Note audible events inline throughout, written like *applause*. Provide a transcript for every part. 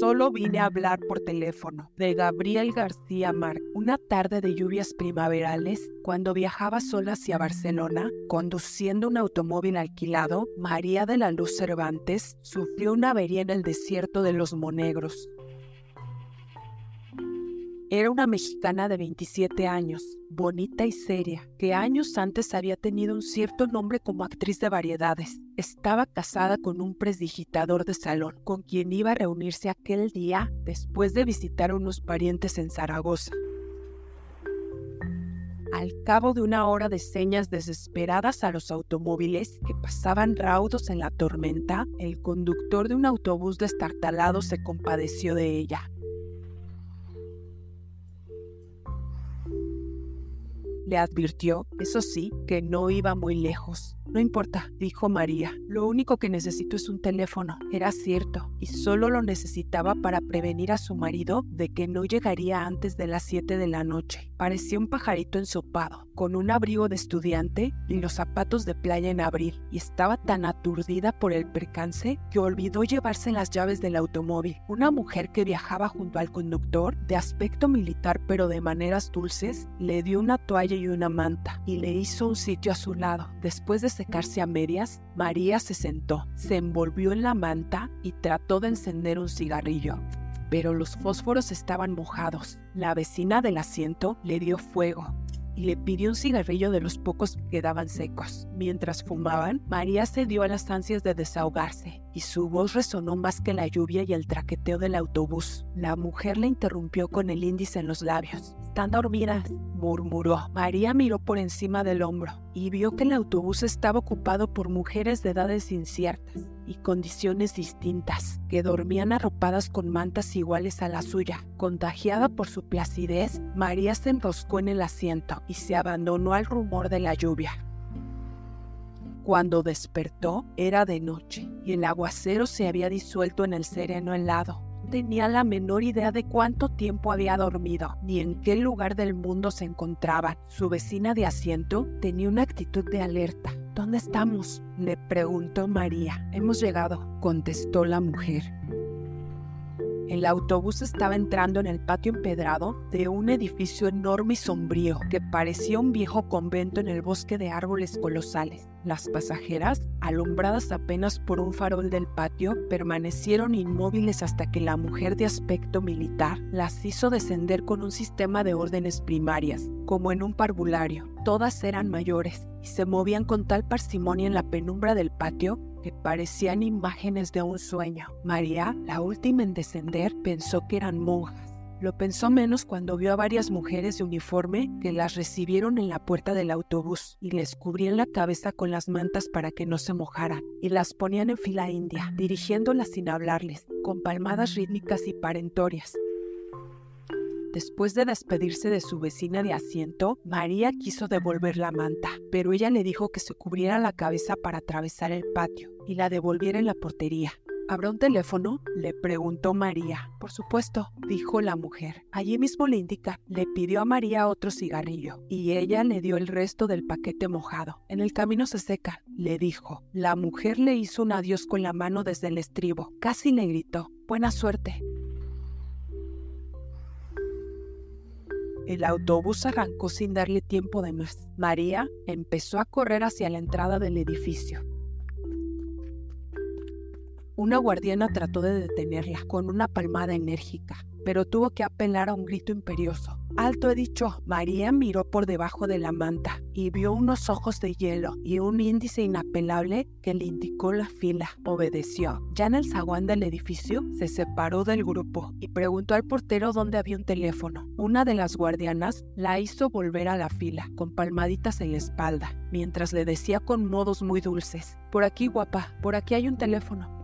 Solo vine a hablar por teléfono. De Gabriel García Mar. Una tarde de lluvias primaverales, cuando viajaba sola hacia Barcelona, conduciendo un automóvil alquilado, María de la Luz Cervantes sufrió una avería en el desierto de los Monegros. Era una mexicana de 27 años, bonita y seria, que años antes había tenido un cierto nombre como actriz de variedades. Estaba casada con un presdigitador de salón, con quien iba a reunirse aquel día después de visitar a unos parientes en Zaragoza. Al cabo de una hora de señas desesperadas a los automóviles que pasaban raudos en la tormenta, el conductor de un autobús destartalado se compadeció de ella Le advirtió, eso sí, que no iba muy lejos. No importa, dijo María. Lo único que necesito es un teléfono. Era cierto, y solo lo necesitaba para prevenir a su marido de que no llegaría antes de las 7 de la noche. Parecía un pajarito ensopado, con un abrigo de estudiante y los zapatos de playa en abril, y estaba tan aturdida por el percance que olvidó llevarse las llaves del automóvil. Una mujer que viajaba junto al conductor, de aspecto militar pero de maneras dulces, le dio una toalla y una manta, y le hizo un sitio a su lado. Después de secarse a medias, María se sentó, se envolvió en la manta y trató de encender un cigarrillo. Pero los fósforos estaban mojados. La vecina del asiento le dio fuego y le pidió un cigarrillo de los pocos que quedaban secos. Mientras fumaban, María se dio a las ansias de desahogarse y su voz resonó más que la lluvia y el traqueteo del autobús. La mujer le interrumpió con el índice en los labios. Están dormidas, murmuró. María miró por encima del hombro y vio que el autobús estaba ocupado por mujeres de edades inciertas y condiciones distintas, que dormían arropadas con mantas iguales a la suya. Contagiada por su placidez, María se enroscó en el asiento y se abandonó al rumor de la lluvia. Cuando despertó era de noche y el aguacero se había disuelto en el sereno helado tenía la menor idea de cuánto tiempo había dormido, ni en qué lugar del mundo se encontraba. Su vecina de asiento tenía una actitud de alerta. ¿Dónde estamos? le preguntó María. Hemos llegado, contestó la mujer. El autobús estaba entrando en el patio empedrado de un edificio enorme y sombrío que parecía un viejo convento en el bosque de árboles colosales. Las pasajeras, alumbradas apenas por un farol del patio, permanecieron inmóviles hasta que la mujer de aspecto militar las hizo descender con un sistema de órdenes primarias, como en un parvulario. Todas eran mayores y se movían con tal parsimonia en la penumbra del patio que parecían imágenes de un sueño. María, la última en descender, pensó que eran monjas lo pensó menos cuando vio a varias mujeres de uniforme que las recibieron en la puerta del autobús y les cubrían la cabeza con las mantas para que no se mojaran y las ponían en fila india, dirigiéndolas sin hablarles, con palmadas rítmicas y parentorias. Después de despedirse de su vecina de asiento, María quiso devolver la manta, pero ella le dijo que se cubriera la cabeza para atravesar el patio y la devolviera en la portería. ¿Habrá un teléfono? Le preguntó María. Por supuesto, dijo la mujer. Allí mismo le indica. Le pidió a María otro cigarrillo y ella le dio el resto del paquete mojado. En el camino se seca, le dijo. La mujer le hizo un adiós con la mano desde el estribo. Casi le gritó. Buena suerte. El autobús arrancó sin darle tiempo de más. María empezó a correr hacia la entrada del edificio. Una guardiana trató de detenerla con una palmada enérgica, pero tuvo que apelar a un grito imperioso. Alto he dicho, María miró por debajo de la manta y vio unos ojos de hielo y un índice inapelable que le indicó la fila. Obedeció. Ya en el zaguán del edificio, se separó del grupo y preguntó al portero dónde había un teléfono. Una de las guardianas la hizo volver a la fila, con palmaditas en la espalda, mientras le decía con modos muy dulces, Por aquí, guapa, por aquí hay un teléfono.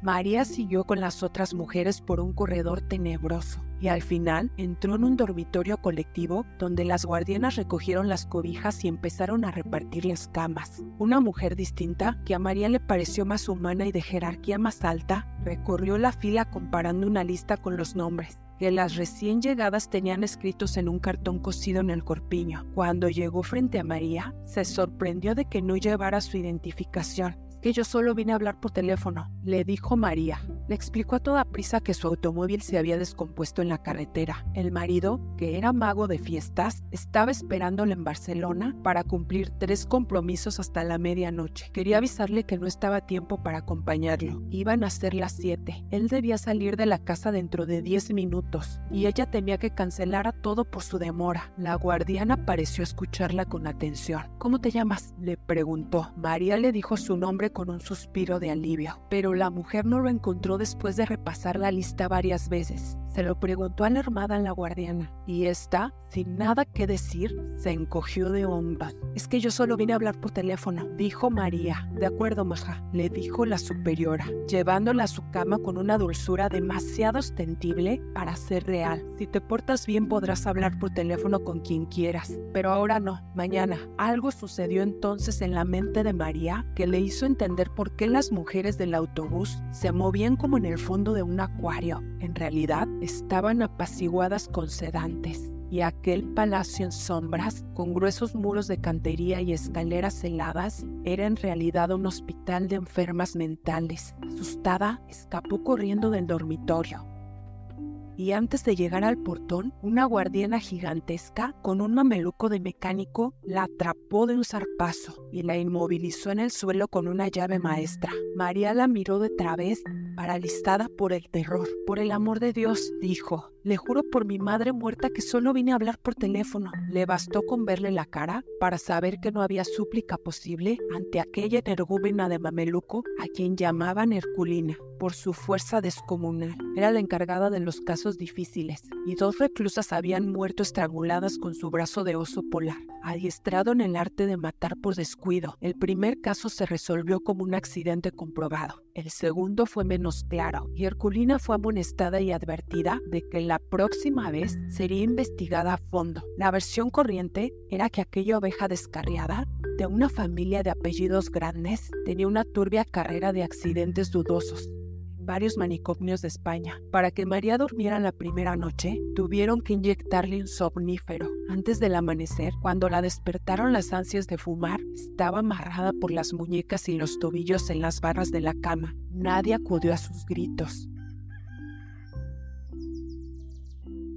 María siguió con las otras mujeres por un corredor tenebroso y al final entró en un dormitorio colectivo donde las guardianas recogieron las cobijas y empezaron a repartir las camas. Una mujer distinta, que a María le pareció más humana y de jerarquía más alta, recorrió la fila comparando una lista con los nombres que las recién llegadas tenían escritos en un cartón cosido en el corpiño. Cuando llegó frente a María, se sorprendió de que no llevara su identificación que yo solo vine a hablar por teléfono, le dijo María. Le explicó a toda prisa que su automóvil se había descompuesto en la carretera. El marido, que era mago de fiestas, estaba esperándole en Barcelona para cumplir tres compromisos hasta la medianoche. Quería avisarle que no estaba tiempo para acompañarlo. Iban a ser las siete. Él debía salir de la casa dentro de diez minutos y ella temía que cancelara todo por su demora. La guardiana pareció escucharla con atención. ¿Cómo te llamas? le preguntó. María le dijo su nombre con un suspiro de alivio, pero la mujer no lo encontró después de repasar la lista varias veces. Se lo preguntó alarmada la guardiana y esta, sin nada que decir, se encogió de hombros. Es que yo solo vine a hablar por teléfono, dijo María. De acuerdo, maja, le dijo la superiora, llevándola a su cama con una dulzura demasiado ostensible para ser real. Si te portas bien podrás hablar por teléfono con quien quieras, pero ahora no, mañana. Algo sucedió entonces en la mente de María que le hizo entender por qué las mujeres del autobús se movían como en el fondo de un acuario. En realidad, estaban apaciguadas con sedantes, y aquel palacio en sombras, con gruesos muros de cantería y escaleras heladas, era en realidad un hospital de enfermas mentales. Asustada, escapó corriendo del dormitorio y antes de llegar al portón, una guardiana gigantesca con un mameluco de mecánico la atrapó de un zarpazo y la inmovilizó en el suelo con una llave maestra. María la miró de través, paralizada por el terror. Por el amor de Dios, dijo, le juro por mi madre muerta que solo vine a hablar por teléfono. Le bastó con verle la cara para saber que no había súplica posible ante aquella energúmena de mameluco a quien llamaban Herculina por su fuerza descomunal. Era la encargada de los casos difíciles, y dos reclusas habían muerto estranguladas con su brazo de oso polar, adiestrado en el arte de matar por descuido. El primer caso se resolvió como un accidente comprobado. El segundo fue menos claro, y Herculina fue amonestada y advertida de que la próxima vez sería investigada a fondo. La versión corriente era que aquella oveja descarriada de una familia de apellidos grandes tenía una turbia carrera de accidentes dudosos varios manicomios de España. Para que María durmiera la primera noche, tuvieron que inyectarle un somnífero. Antes del amanecer, cuando la despertaron las ansias de fumar, estaba amarrada por las muñecas y los tobillos en las barras de la cama. Nadie acudió a sus gritos.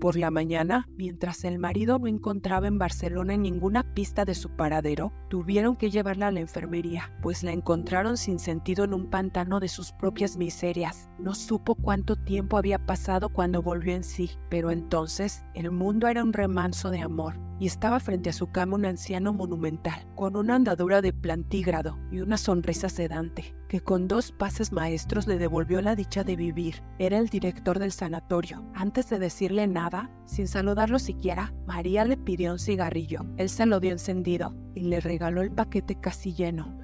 Por la mañana, mientras el marido no encontraba en Barcelona ninguna pista de su paradero, tuvieron que llevarla a la enfermería, pues la encontraron sin sentido en un pantano de sus propias miserias. No supo cuánto tiempo había pasado cuando volvió en sí, pero entonces el mundo era un remanso de amor y estaba frente a su cama un anciano monumental, con una andadura de plantígrado y una sonrisa sedante, que con dos pases maestros le devolvió la dicha de vivir. Era el director del sanatorio. Antes de decirle nada, sin saludarlo siquiera, María le pidió un cigarrillo. Él se lo dio encendido y le regaló el paquete casi lleno.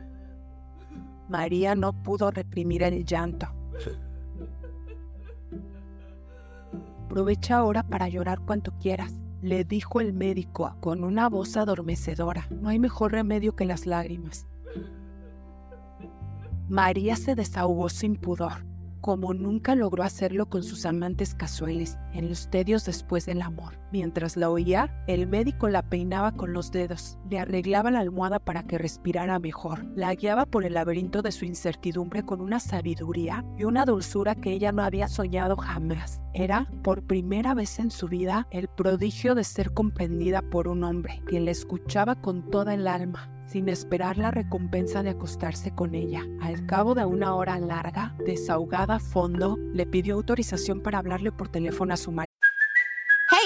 María no pudo reprimir el llanto. Aprovecha ahora para llorar cuanto quieras le dijo el médico con una voz adormecedora. No hay mejor remedio que las lágrimas. María se desahogó sin pudor como nunca logró hacerlo con sus amantes casuales en los tedios después del amor. Mientras la oía, el médico la peinaba con los dedos, le arreglaba la almohada para que respirara mejor, la guiaba por el laberinto de su incertidumbre con una sabiduría y una dulzura que ella no había soñado jamás. Era, por primera vez en su vida, el prodigio de ser comprendida por un hombre que la escuchaba con toda el alma, sin esperar la recompensa de acostarse con ella. Al cabo de una hora larga, desahogada a fondo, le pidió autorización para hablarle por teléfono a su marido.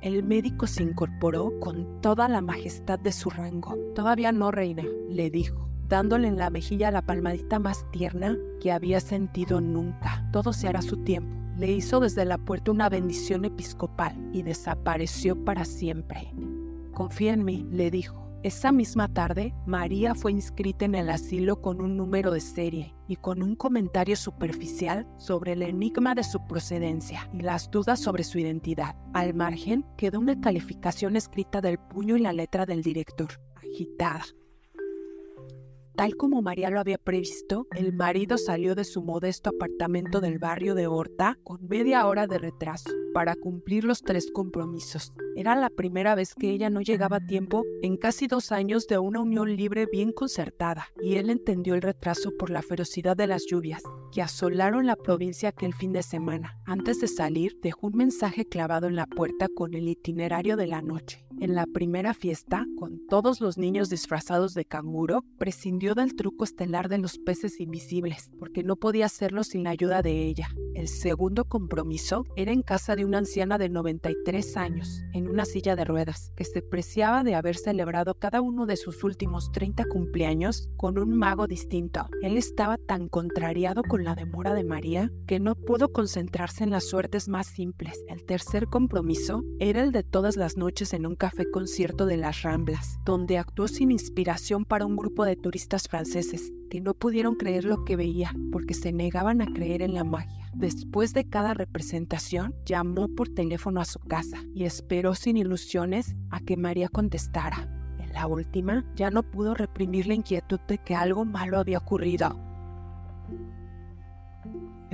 El médico se incorporó con toda la majestad de su rango. Todavía no, reina, le dijo, dándole en la mejilla la palmadita más tierna que había sentido nunca. Todo se hará su tiempo. Le hizo desde la puerta una bendición episcopal y desapareció para siempre. Confía en mí, le dijo Esa misma tarde, María fue inscrita en el asilo con un número de serie y con un comentario superficial sobre el enigma de su procedencia y las dudas sobre su identidad. Al margen quedó una calificación escrita del puño y la letra del director, agitada. Tal como María lo había previsto, el marido salió de su modesto apartamento del barrio de Horta con media hora de retraso para cumplir los tres compromisos. Era la primera vez que ella no llegaba a tiempo en casi dos años de una unión libre bien concertada, y él entendió el retraso por la ferocidad de las lluvias que asolaron la provincia aquel fin de semana. Antes de salir, dejó un mensaje clavado en la puerta con el itinerario de la noche. En la primera fiesta, con todos los niños disfrazados de canguro, prescindió del truco estelar de los peces invisibles, porque no podía hacerlo sin la ayuda de ella. El segundo compromiso era en casa de una anciana de 93 años, una silla de ruedas, que se preciaba de haber celebrado cada uno de sus últimos 30 cumpleaños con un mago distinto. Él estaba tan contrariado con la demora de María que no pudo concentrarse en las suertes más simples. El tercer compromiso era el de todas las noches en un café concierto de las Ramblas, donde actuó sin inspiración para un grupo de turistas franceses que no pudieron creer lo que veía porque se negaban a creer en la magia. Después de cada representación, llamó por teléfono a su casa y esperó sin ilusiones a que María contestara. En la última, ya no pudo reprimir la inquietud de que algo malo había ocurrido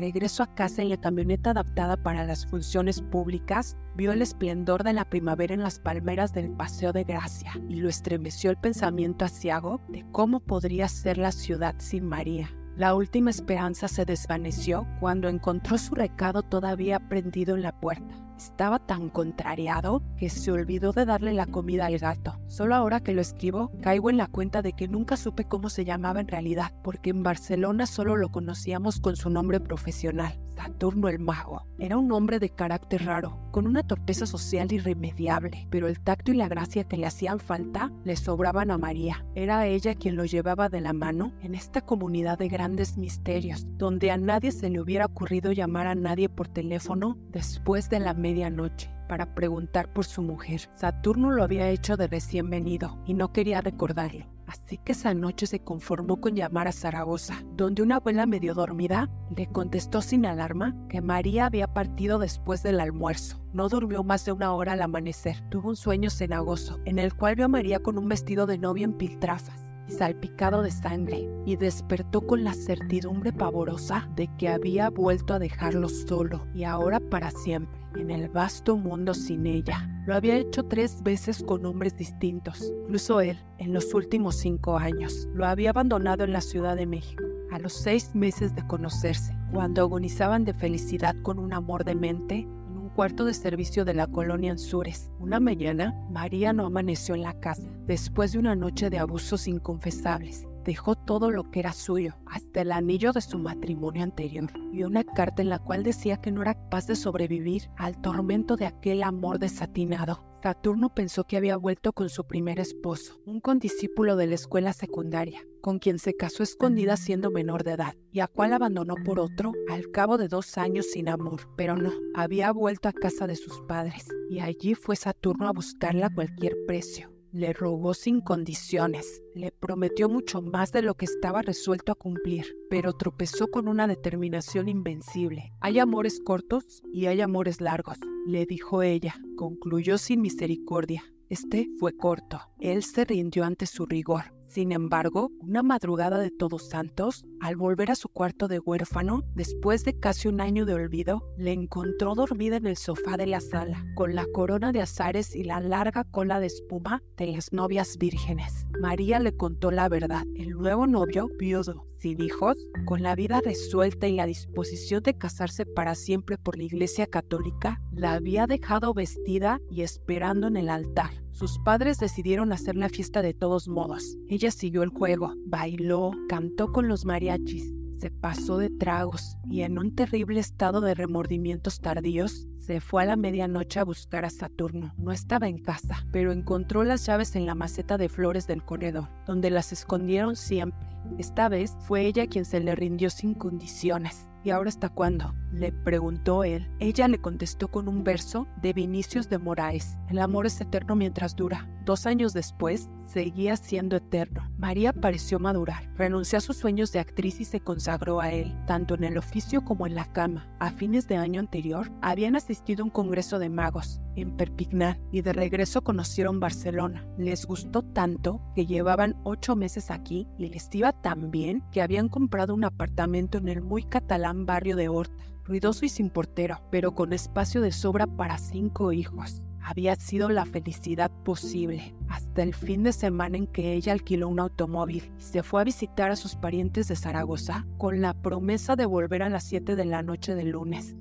regreso a casa en la camioneta adaptada para las funciones públicas, vio el esplendor de la primavera en las palmeras del Paseo de Gracia y lo estremeció el pensamiento asiago de cómo podría ser la ciudad sin María. La última esperanza se desvaneció cuando encontró su recado todavía prendido en la puerta. Estaba tan contrariado que se olvidó de darle la comida al gato. Solo ahora que lo escribo, caigo en la cuenta de que nunca supe cómo se llamaba en realidad, porque en Barcelona solo lo conocíamos con su nombre profesional, Saturno el Mago. Era un hombre de carácter raro, con una torpeza social irremediable, pero el tacto y la gracia que le hacían falta le sobraban a María. Era ella quien lo llevaba de la mano en esta comunidad de grandes misterios, donde a nadie se le hubiera ocurrido llamar a nadie por teléfono después de la medianoche para preguntar por su mujer. Saturno lo había hecho de recién venido y no quería recordarlo. Así que esa noche se conformó con llamar a Zaragoza, donde una abuela medio dormida le contestó sin alarma que María había partido después del almuerzo. No durmió más de una hora al amanecer. Tuvo un sueño cenagoso, en el cual vio a María con un vestido de novia en piltrafas salpicado de sangre, y despertó con la certidumbre pavorosa de que había vuelto a dejarlo solo y ahora para siempre en el vasto mundo sin ella. Lo había hecho tres veces con hombres distintos, incluso él, en los últimos cinco años. Lo había abandonado en la Ciudad de México, a los seis meses de conocerse, cuando agonizaban de felicidad con un amor demente cuarto de servicio de la colonia Anzures. Una mañana, María no amaneció en la casa, después de una noche de abusos inconfesables. Dejó todo lo que era suyo, hasta el anillo de su matrimonio anterior, y una carta en la cual decía que no era capaz de sobrevivir al tormento de aquel amor desatinado. Saturno pensó que había vuelto con su primer esposo, un condiscípulo de la escuela secundaria, con quien se casó escondida siendo menor de edad, y a cual abandonó por otro al cabo de dos años sin amor. Pero no, había vuelto a casa de sus padres, y allí fue Saturno a buscarla a cualquier precio. Le rogó sin condiciones, le prometió mucho más de lo que estaba resuelto a cumplir, pero tropezó con una determinación invencible. Hay amores cortos y hay amores largos, le dijo ella. Concluyó sin misericordia. Este fue corto. Él se rindió ante su rigor. Sin embargo, una madrugada de Todos Santos, al volver a su cuarto de huérfano, después de casi un año de olvido, le encontró dormida en el sofá de la sala, con la corona de azares y la larga cola de espuma de las novias vírgenes. María le contó la verdad. El nuevo novio, viudo, sin hijos, con la vida resuelta y la disposición de casarse para siempre por la Iglesia Católica, la había dejado vestida y esperando en el altar. Sus padres decidieron hacer la fiesta de todos modos. Ella siguió el juego, bailó, cantó con los mariachis, se pasó de tragos y en un terrible estado de remordimientos tardíos, se fue a la medianoche a buscar a Saturno. No estaba en casa, pero encontró las llaves en la maceta de flores del corredor, donde las escondieron siempre. Esta vez fue ella quien se le rindió sin condiciones. ¿Y ahora hasta cuándo? Le preguntó él. Ella le contestó con un verso de Vinicius de Moraes. El amor es eterno mientras dura. Dos años después, seguía siendo eterno. María pareció madurar, renunció a sus sueños de actriz y se consagró a él, tanto en el oficio como en la cama. A fines de año anterior, habían asistido a un congreso de magos en Perpignan y de regreso conocieron Barcelona. Les gustó tanto que llevaban ocho meses aquí y les iba tan bien que habían comprado un apartamento en el muy catalán barrio de Horta, ruidoso y sin portero, pero con espacio de sobra para cinco hijos había sido la felicidad posible hasta el fin de semana en que ella alquiló un automóvil y se fue a visitar a sus parientes de Zaragoza con la promesa de volver a las 7 de la noche del lunes.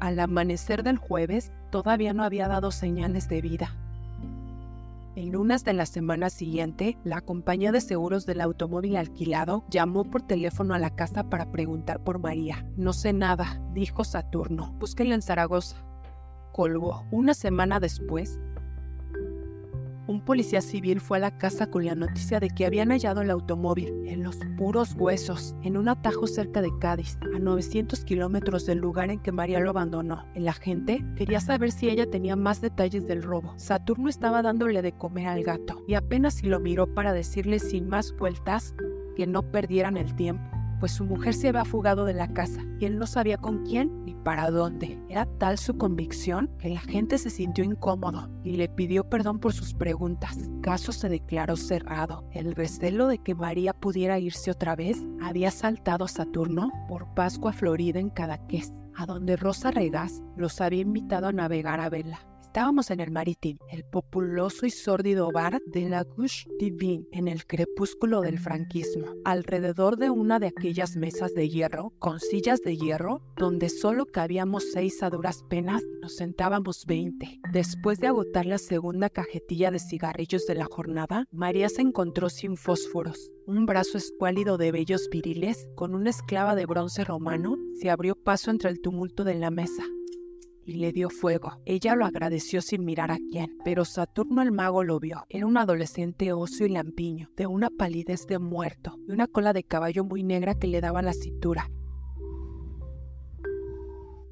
Al amanecer del jueves todavía no había dado señales de vida. El lunes de la semana siguiente, la compañía de seguros del automóvil alquilado llamó por teléfono a la casa para preguntar por María. No sé nada, dijo Saturno. Búsquenla en Zaragoza colgó. Una semana después, un policía civil fue a la casa con la noticia de que habían hallado el automóvil en los puros huesos, en un atajo cerca de Cádiz, a 900 kilómetros del lugar en que María lo abandonó. El agente quería saber si ella tenía más detalles del robo. Saturno estaba dándole de comer al gato y apenas si lo miró para decirle sin más vueltas que no perdieran el tiempo pues su mujer se había fugado de la casa y él no sabía con quién ni para dónde. Era tal su convicción que la gente se sintió incómodo y le pidió perdón por sus preguntas. Caso se declaró cerrado. El recelo de que María pudiera irse otra vez había saltado a Saturno por Pascua Florida en Cadaqués, a donde Rosa Regas los había invitado a navegar a vela. Estábamos en el Maritim, el populoso y sórdido bar de la Gouche Divine, en el crepúsculo del franquismo, alrededor de una de aquellas mesas de hierro, con sillas de hierro, donde solo cabíamos seis a duras penas, nos sentábamos veinte. Después de agotar la segunda cajetilla de cigarrillos de la jornada, María se encontró sin fósforos, un brazo escuálido de vellos viriles, con una esclava de bronce romano, se abrió paso entre el tumulto de la mesa y le dio fuego. Ella lo agradeció sin mirar a quién, pero Saturno el mago lo vio. Era un adolescente oso y lampiño, de una palidez de muerto y una cola de caballo muy negra que le daba la cintura.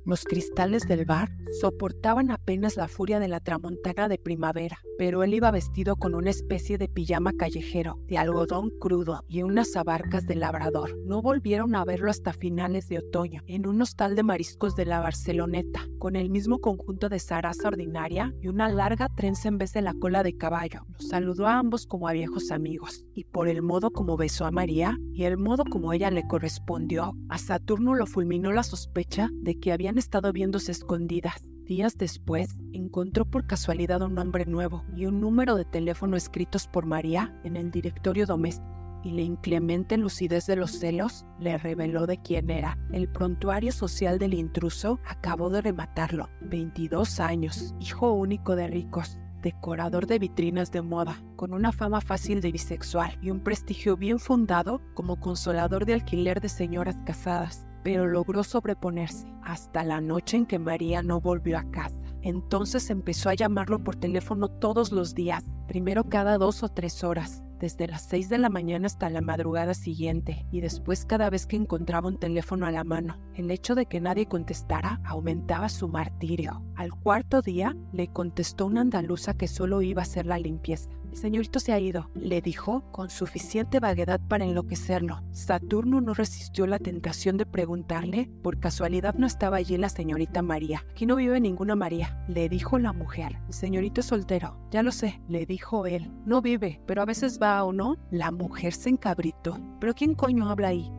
Los cristales del bar soportaban apenas la furia de la tramontana de primavera, pero él iba vestido con una especie de pijama callejero, de algodón crudo y unas abarcas de labrador. No volvieron a verlo hasta finales de otoño, en un hostal de mariscos de la Barceloneta, con el mismo conjunto de zaraza ordinaria y una larga trenza en vez de la cola de caballo. Los saludó a ambos como a viejos amigos, y por el modo como besó a María y el modo como ella le correspondió, a Saturno lo fulminó la sospecha de que habían estado viéndose escondidas. Días después, encontró por casualidad un nombre nuevo y un número de teléfono escritos por María en el directorio doméstico y la inclemente lucidez de los celos le reveló de quién era. El prontuario social del intruso acabó de rematarlo. 22 años, hijo único de ricos, decorador de vitrinas de moda, con una fama fácil de bisexual y un prestigio bien fundado como consolador de alquiler de señoras casadas pero logró sobreponerse hasta la noche en que María no volvió a casa. Entonces empezó a llamarlo por teléfono todos los días, primero cada dos o tres horas, desde las 6 de la mañana hasta la madrugada siguiente y después cada vez que encontraba un teléfono a la mano. El hecho de que nadie contestara aumentaba su martirio. Al cuarto día le contestó una andaluza que solo iba a hacer la limpieza. El señorito se ha ido, le dijo con suficiente vaguedad para enloquecerlo. Saturno no resistió la tentación de preguntarle, por casualidad no estaba allí la señorita María. Aquí no vive ninguna María, le dijo la mujer. El señorito es soltero, ya lo sé, le dijo él. No vive, pero a veces va o no. La mujer se encabritó. ¿Pero quién coño habla ahí?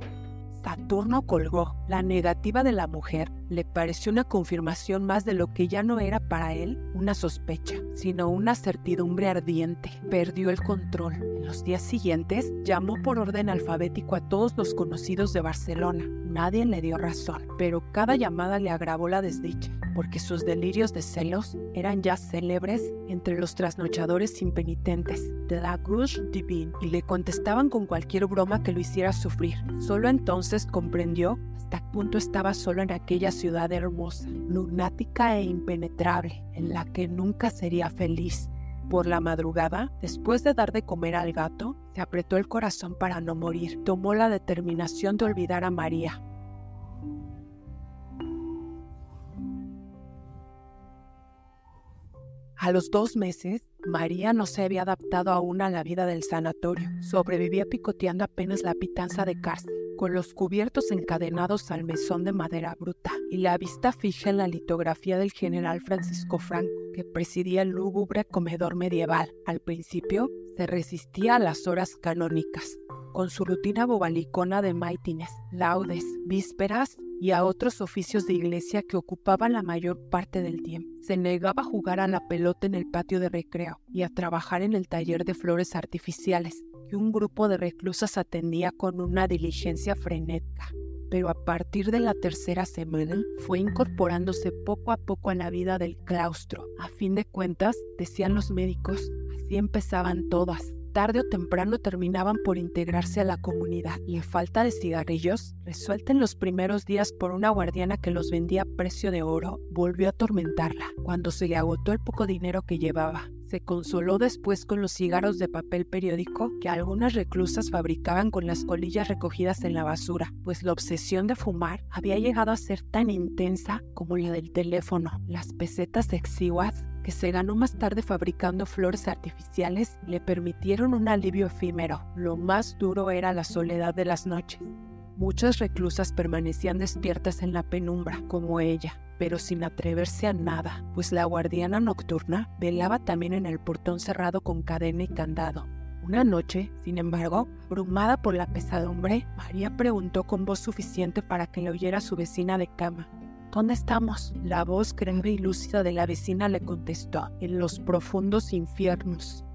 Saturno colgó. La negativa de la mujer le pareció una confirmación más de lo que ya no era para él una sospecha, sino una certidumbre ardiente. Perdió el control. En los días siguientes llamó por orden alfabético a todos los conocidos de Barcelona. Nadie le dio razón, pero cada llamada le agravó la desdicha, porque sus delirios de celos eran ya célebres entre los trasnochadores impenitentes de la Gouche Divine y le contestaban con cualquier broma que lo hiciera sufrir. Solo entonces comprendió hasta qué punto estaba solo en aquella ciudad hermosa, lunática e impenetrable, en la que nunca sería feliz. Por la madrugada, después de dar de comer al gato, se apretó el corazón para no morir. Tomó la determinación de olvidar a María. A los dos meses, María no se había adaptado aún a la vida del sanatorio. Sobrevivía picoteando apenas la pitanza de cárcel, con los cubiertos encadenados al mesón de madera bruta y la vista fija en la litografía del general Francisco Franco, que presidía el lúgubre comedor medieval. Al principio, se resistía a las horas canónicas, con su rutina bobalicona de maitines, laudes, vísperas y a otros oficios de iglesia que ocupaban la mayor parte del tiempo. Se negaba a jugar a la pelota en el patio de recreo y a trabajar en el taller de flores artificiales, que un grupo de reclusas atendía con una diligencia frenética. Pero a partir de la tercera semana fue incorporándose poco a poco a la vida del claustro. A fin de cuentas, decían los médicos, así empezaban todas, tarde o temprano terminaban por integrarse a la comunidad y falta de cigarrillos, resuelta en los primeros días por una guardiana que los vendía a precio de oro, volvió a atormentarla cuando se le agotó el poco dinero que llevaba. Se consoló después con los cigarros de papel periódico que algunas reclusas fabricaban con las colillas recogidas en la basura, pues la obsesión de fumar había llegado a ser tan intensa como la del teléfono. Las pesetas exiguas que se ganó más tarde fabricando flores artificiales le permitieron un alivio efímero. Lo más duro era la soledad de las noches. Muchas reclusas permanecían despiertas en la penumbra, como ella, pero sin atreverse a nada, pues la guardiana nocturna velaba también en el portón cerrado con cadena y candado. Una noche, sin embargo, abrumada por la pesadumbre, María preguntó con voz suficiente para que le oyera su vecina de cama. ¿Dónde estamos? La voz grave y lúcida de la vecina le contestó, en los profundos infiernos.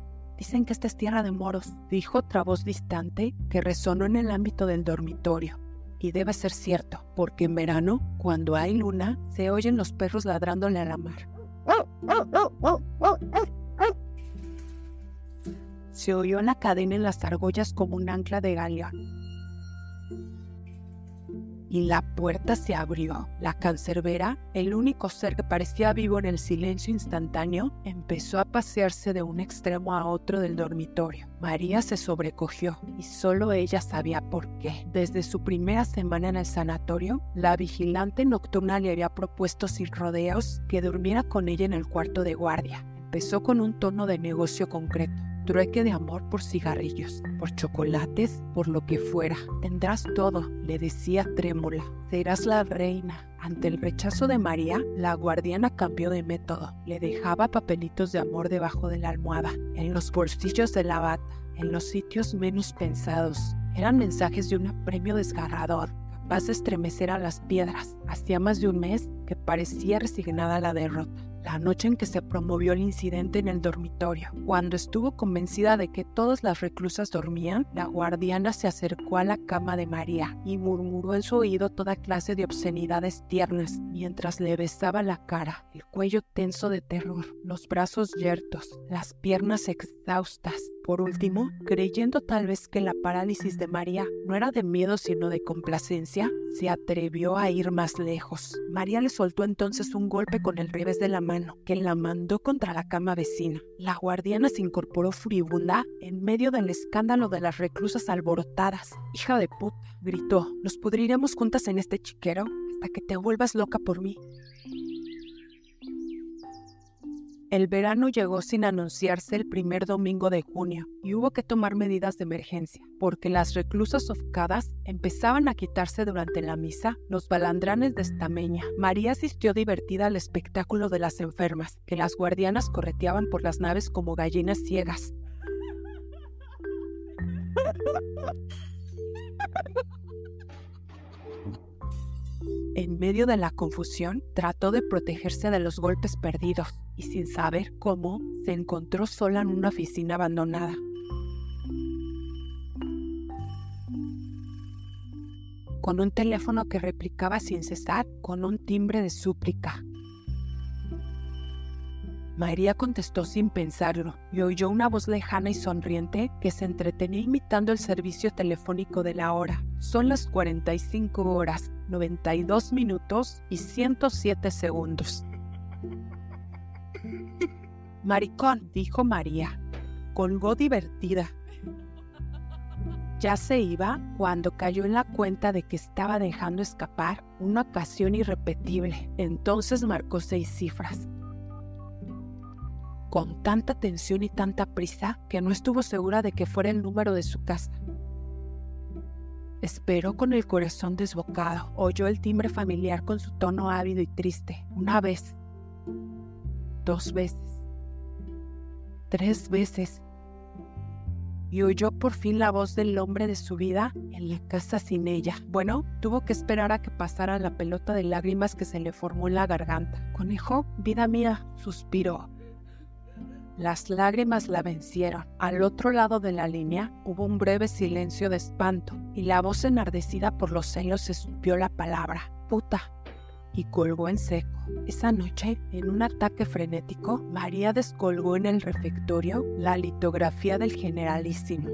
Dicen que esta es tierra de moros, dijo otra voz distante que resonó en el ámbito del dormitorio. Y debe ser cierto, porque en verano, cuando hay luna, se oyen los perros ladrándole a la mar. Se oyó la cadena en las argollas como un ancla de galeón y la puerta se abrió. La cancerbera, el único ser que parecía vivo en el silencio instantáneo, empezó a pasearse de un extremo a otro del dormitorio. María se sobrecogió y solo ella sabía por qué. Desde su primera semana en el sanatorio, la vigilante nocturna le había propuesto sin rodeos que durmiera con ella en el cuarto de guardia. Empezó con un tono de negocio concreto trueque de amor por cigarrillos, por chocolates, por lo que fuera. Tendrás todo, le decía trémula. Serás la reina. Ante el rechazo de María, la guardiana cambió de método. Le dejaba papelitos de amor debajo de la almohada, en los bolsillos de la bata, en los sitios menos pensados. Eran mensajes de un apremio desgarrador, capaz de estremecer a las piedras. Hacía más de un mes que parecía resignada a la derrota la noche en que se promovió el incidente en el dormitorio. Cuando estuvo convencida de que todas las reclusas dormían, la guardiana se acercó a la cama de María y murmuró en su oído toda clase de obscenidades tiernas mientras le besaba la cara, el cuello tenso de terror, los brazos yertos, las piernas exhaustas. Por último, creyendo tal vez que la parálisis de María no era de miedo sino de complacencia, se atrevió a ir más lejos. María le soltó entonces un golpe con el revés de la mano, que la mandó contra la cama vecina. La guardiana se incorporó furibunda en medio del escándalo de las reclusas alborotadas. Hija de puta, gritó, nos pudriremos juntas en este chiquero hasta que te vuelvas loca por mí. El verano llegó sin anunciarse el primer domingo de junio y hubo que tomar medidas de emergencia, porque las reclusas sofocadas empezaban a quitarse durante la misa los balandranes de estameña. María asistió divertida al espectáculo de las enfermas, que las guardianas correteaban por las naves como gallinas ciegas. En medio de la confusión, trató de protegerse de los golpes perdidos y sin saber cómo, se encontró sola en una oficina abandonada. Con un teléfono que replicaba sin cesar con un timbre de súplica. María contestó sin pensarlo y oyó una voz lejana y sonriente que se entretenía imitando el servicio telefónico de la hora. Son las 45 horas, 92 minutos y 107 segundos. *laughs* Maricón, dijo María. Colgó divertida. Ya se iba cuando cayó en la cuenta de que estaba dejando escapar una ocasión irrepetible. Entonces marcó seis cifras. con tanta tensión y tanta prisa que no estuvo segura de que fuera el número de su casa. Esperó con el corazón desbocado. Oyó el timbre familiar con su tono ávido y triste. Una vez. Dos veces. Tres veces. Y oyó por fin la voz del hombre de su vida en la casa sin ella. Bueno, tuvo que esperar a que pasara la pelota de lágrimas que se le formó en la garganta. Conejo, vida mía, suspiró. Las lágrimas la vencieron. Al otro lado de la línea hubo un breve silencio de espanto y la voz enardecida por los celos escupió la palabra, puta, y colgó en seco. Esa noche, en un ataque frenético, María descolgó en el refectorio la litografía del generalísimo.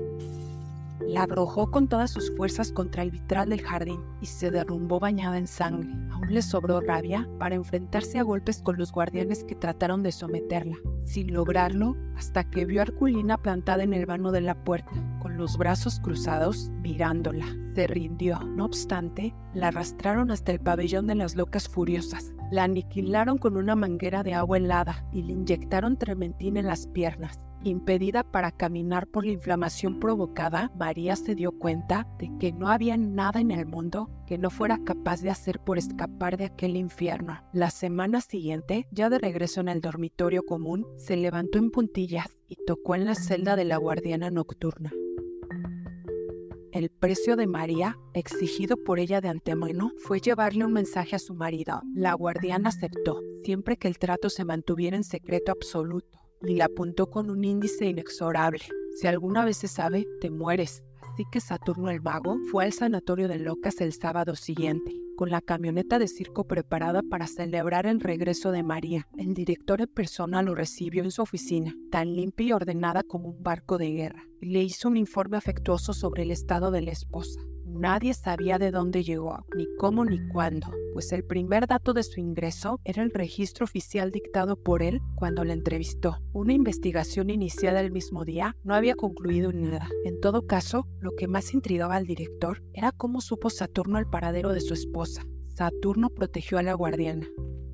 La arrojó con todas sus fuerzas contra el vitral del jardín y se derrumbó bañada en sangre. Aún le sobró rabia para enfrentarse a golpes con los guardianes que trataron de someterla, sin lograrlo hasta que vio a Arculina plantada en el vano de la puerta, con los brazos cruzados, mirándola. Se rindió. No obstante, la arrastraron hasta el pabellón de las locas furiosas. La aniquilaron con una manguera de agua helada y le inyectaron trementina en las piernas. Impedida para caminar por la inflamación provocada, María se dio cuenta de que no había nada en el mundo que no fuera capaz de hacer por escapar de aquel infierno. La semana siguiente, ya de regreso en el dormitorio común, se levantó en puntillas y tocó en la celda de la guardiana nocturna. El precio de María, exigido por ella de antemano, fue llevarle un mensaje a su marido. La guardiana aceptó, siempre que el trato se mantuviera en secreto absoluto y le apuntó con un índice inexorable. Si alguna vez se sabe, te mueres. Así que Saturno el mago fue al sanatorio de locas el sábado siguiente, con la camioneta de circo preparada para celebrar el regreso de María. El director en persona lo recibió en su oficina, tan limpia y ordenada como un barco de guerra, y le hizo un informe afectuoso sobre el estado de la esposa. Nadie sabía de dónde llegó, ni cómo ni cuándo, pues el primer dato de su ingreso era el registro oficial dictado por él cuando la entrevistó. Una investigación iniciada el mismo día no había concluido nada. En todo caso, lo que más intrigaba al director era cómo supo Saturno el paradero de su esposa. Saturno protegió a la guardiana.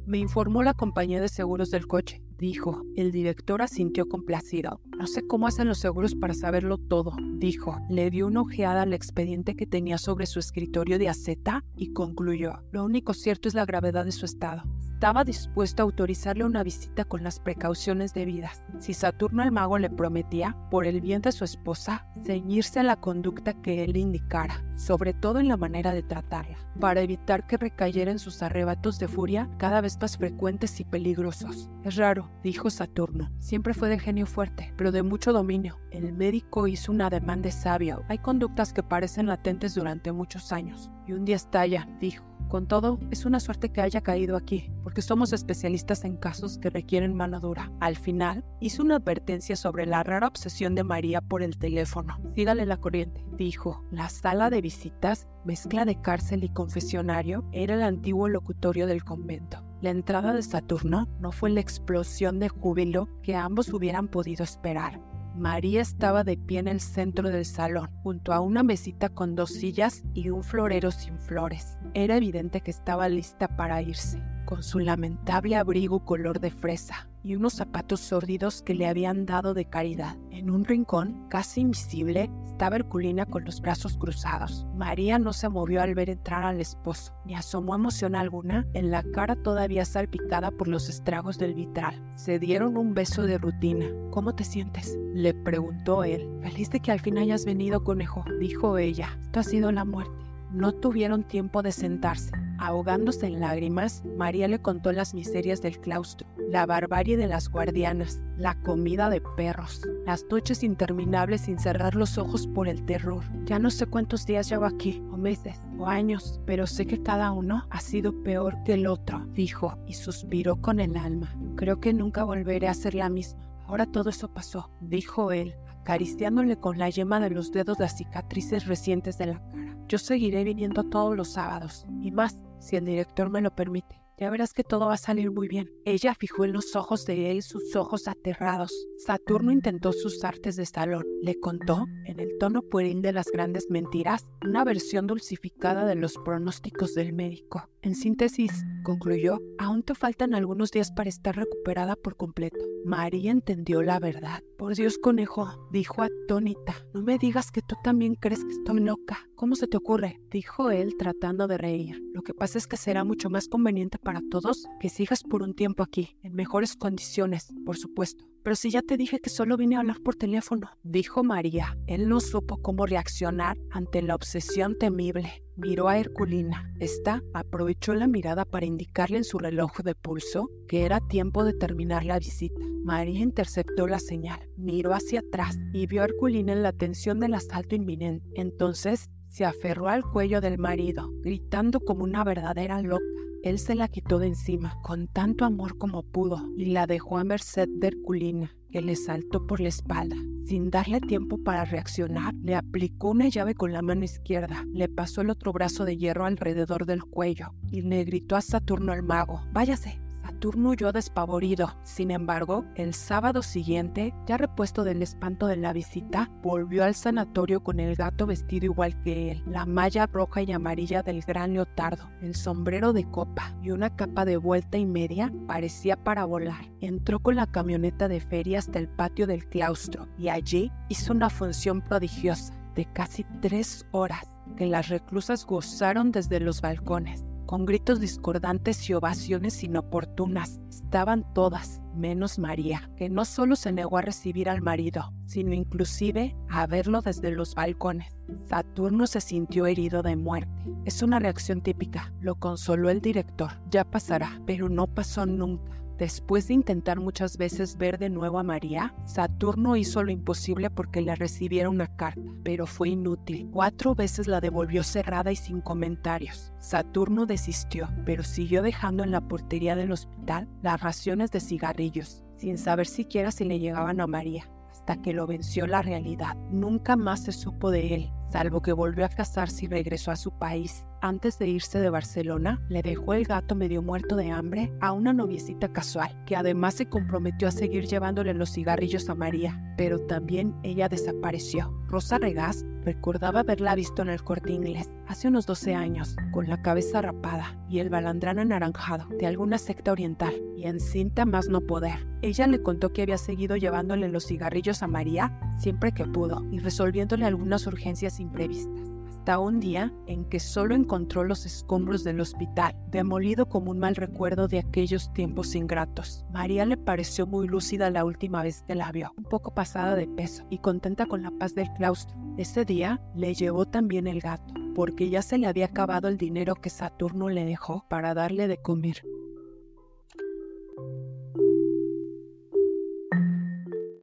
Me informó la compañía de seguros del coche, dijo. El director asintió complacido. No sé cómo hacen los seguros para saberlo todo, dijo. Le dio una ojeada al expediente que tenía sobre su escritorio de aceta y concluyó. Lo único cierto es la gravedad de su estado. Estaba dispuesto a autorizarle una visita con las precauciones debidas. Si Saturno el mago le prometía, por el bien de su esposa, ceñirse a la conducta que él indicara, sobre todo en la manera de tratarla, para evitar que recayera en sus arrebatos de furia cada vez más frecuentes y peligrosos. Es raro, dijo Saturno. Siempre fue de genio fuerte, pero de mucho dominio. El médico hizo un ademán de sabio. Hay conductas que parecen latentes durante muchos años. Y un día estalla, dijo. Con todo, es una suerte que haya caído aquí, porque somos especialistas en casos que requieren mano dura. Al final, hizo una advertencia sobre la rara obsesión de María por el teléfono. Sígale la corriente, dijo. La sala de visitas, mezcla de cárcel y confesionario, era el antiguo locutorio del convento. La entrada de Saturno no fue la explosión de júbilo que ambos hubieran podido esperar. María estaba de pie en el centro del salón, junto a una mesita con dos sillas y un florero sin flores. Era evidente que estaba lista para irse, con su lamentable abrigo color de fresa y unos zapatos sórdidos que le habían dado de caridad. En un rincón, casi invisible, estaba Herculina con los brazos cruzados. María no se movió al ver entrar al esposo, ni asomó emoción alguna en la cara todavía salpicada por los estragos del vitral. Se dieron un beso de rutina. ¿Cómo te sientes? Le preguntó él. Feliz de que al fin hayas venido, conejo, dijo ella. Esto ha sido la muerte. No tuvieron tiempo de sentarse. Ahogándose en lágrimas, María le contó las miserias del claustro, la barbarie de las guardianas, la comida de perros, las noches interminables sin cerrar los ojos por el terror. Ya no sé cuántos días llevo aquí, o meses, o años, pero sé que cada uno ha sido peor que el otro, dijo, y suspiró con el alma. Creo que nunca volveré a ser la misma. Ahora todo eso pasó, dijo él, acariciándole con la yema de los dedos las cicatrices recientes de la cara. Yo seguiré viniendo todos los sábados, y más si el director me lo permite. Ya verás que todo va a salir muy bien. Ella fijó en los ojos de él sus ojos aterrados. Saturno intentó sus artes de salón. Le contó, en el tono pueril de las grandes mentiras, una versión dulcificada de los pronósticos del médico. En síntesis, concluyó, aún te faltan algunos días para estar recuperada por completo. María entendió la verdad. Por Dios, conejo, dijo atónita, no me digas que tú también crees que estoy loca. ¿Cómo se te ocurre? dijo él tratando de reír. Lo que pasa es que será mucho más conveniente para todos que sigas por un tiempo aquí, en mejores condiciones, por supuesto. Pero si ya te dije que solo vine a hablar por teléfono, dijo María. Él no supo cómo reaccionar ante la obsesión temible. Miró a Herculina. Esta aprovechó la mirada para indicarle en su reloj de pulso que era tiempo de terminar la visita. María interceptó la señal, miró hacia atrás y vio a Herculina en la tensión del asalto inminente. Entonces se aferró al cuello del marido, gritando como una verdadera loca. Él se la quitó de encima con tanto amor como pudo y la dejó a merced de Herculina, que le saltó por la espalda. Sin darle tiempo para reaccionar, le aplicó una llave con la mano izquierda, le pasó el otro brazo de hierro alrededor del cuello y le gritó a Saturno el mago, váyase, Saturno huyó despavorido. Sin embargo, el sábado siguiente, ya repuesto del espanto de la visita, volvió al sanatorio con el gato vestido igual que él, la malla roja y amarilla del gran leotardo, el sombrero de copa y una capa de vuelta y media parecía para volar. Entró con la camioneta de feria hasta el patio del claustro y allí hizo una función prodigiosa de casi tres horas que las reclusas gozaron desde los balcones con gritos discordantes y ovaciones inoportunas. Estaban todas, menos María, que no solo se negó a recibir al marido, sino inclusive a verlo desde los balcones. Saturno se sintió herido de muerte. Es una reacción típica, lo consoló el director. Ya pasará, pero no pasó nunca. Después de intentar muchas veces ver de nuevo a María, Saturno hizo lo imposible porque le recibiera una carta, pero fue inútil. Cuatro veces la devolvió cerrada y sin comentarios. Saturno desistió, pero siguió dejando en la portería del hospital las raciones de cigarrillos, sin saber siquiera si le llegaban a María, hasta que lo venció la realidad. Nunca más se supo de él, salvo que volvió a casarse y regresó a su país antes de irse de Barcelona, le dejó el gato medio muerto de hambre a una noviecita casual, que además se comprometió a seguir llevándole los cigarrillos a María, pero también ella desapareció. Rosa Regás recordaba haberla visto en el corte inglés hace unos 12 años, con la cabeza rapada y el balandrán anaranjado de alguna secta oriental, y en cinta más no poder. Ella le contó que había seguido llevándole los cigarrillos a María siempre que pudo y resolviéndole algunas urgencias imprevistas hasta un día en que solo encontró los escombros del hospital, demolido como un mal recuerdo de aquellos tiempos ingratos. María le pareció muy lúcida la última vez que la vio, un poco pasada de peso y contenta con la paz del claustro. Ese día le llevó también el gato, porque ya se le había acabado el dinero que Saturno le dejó para darle de comer.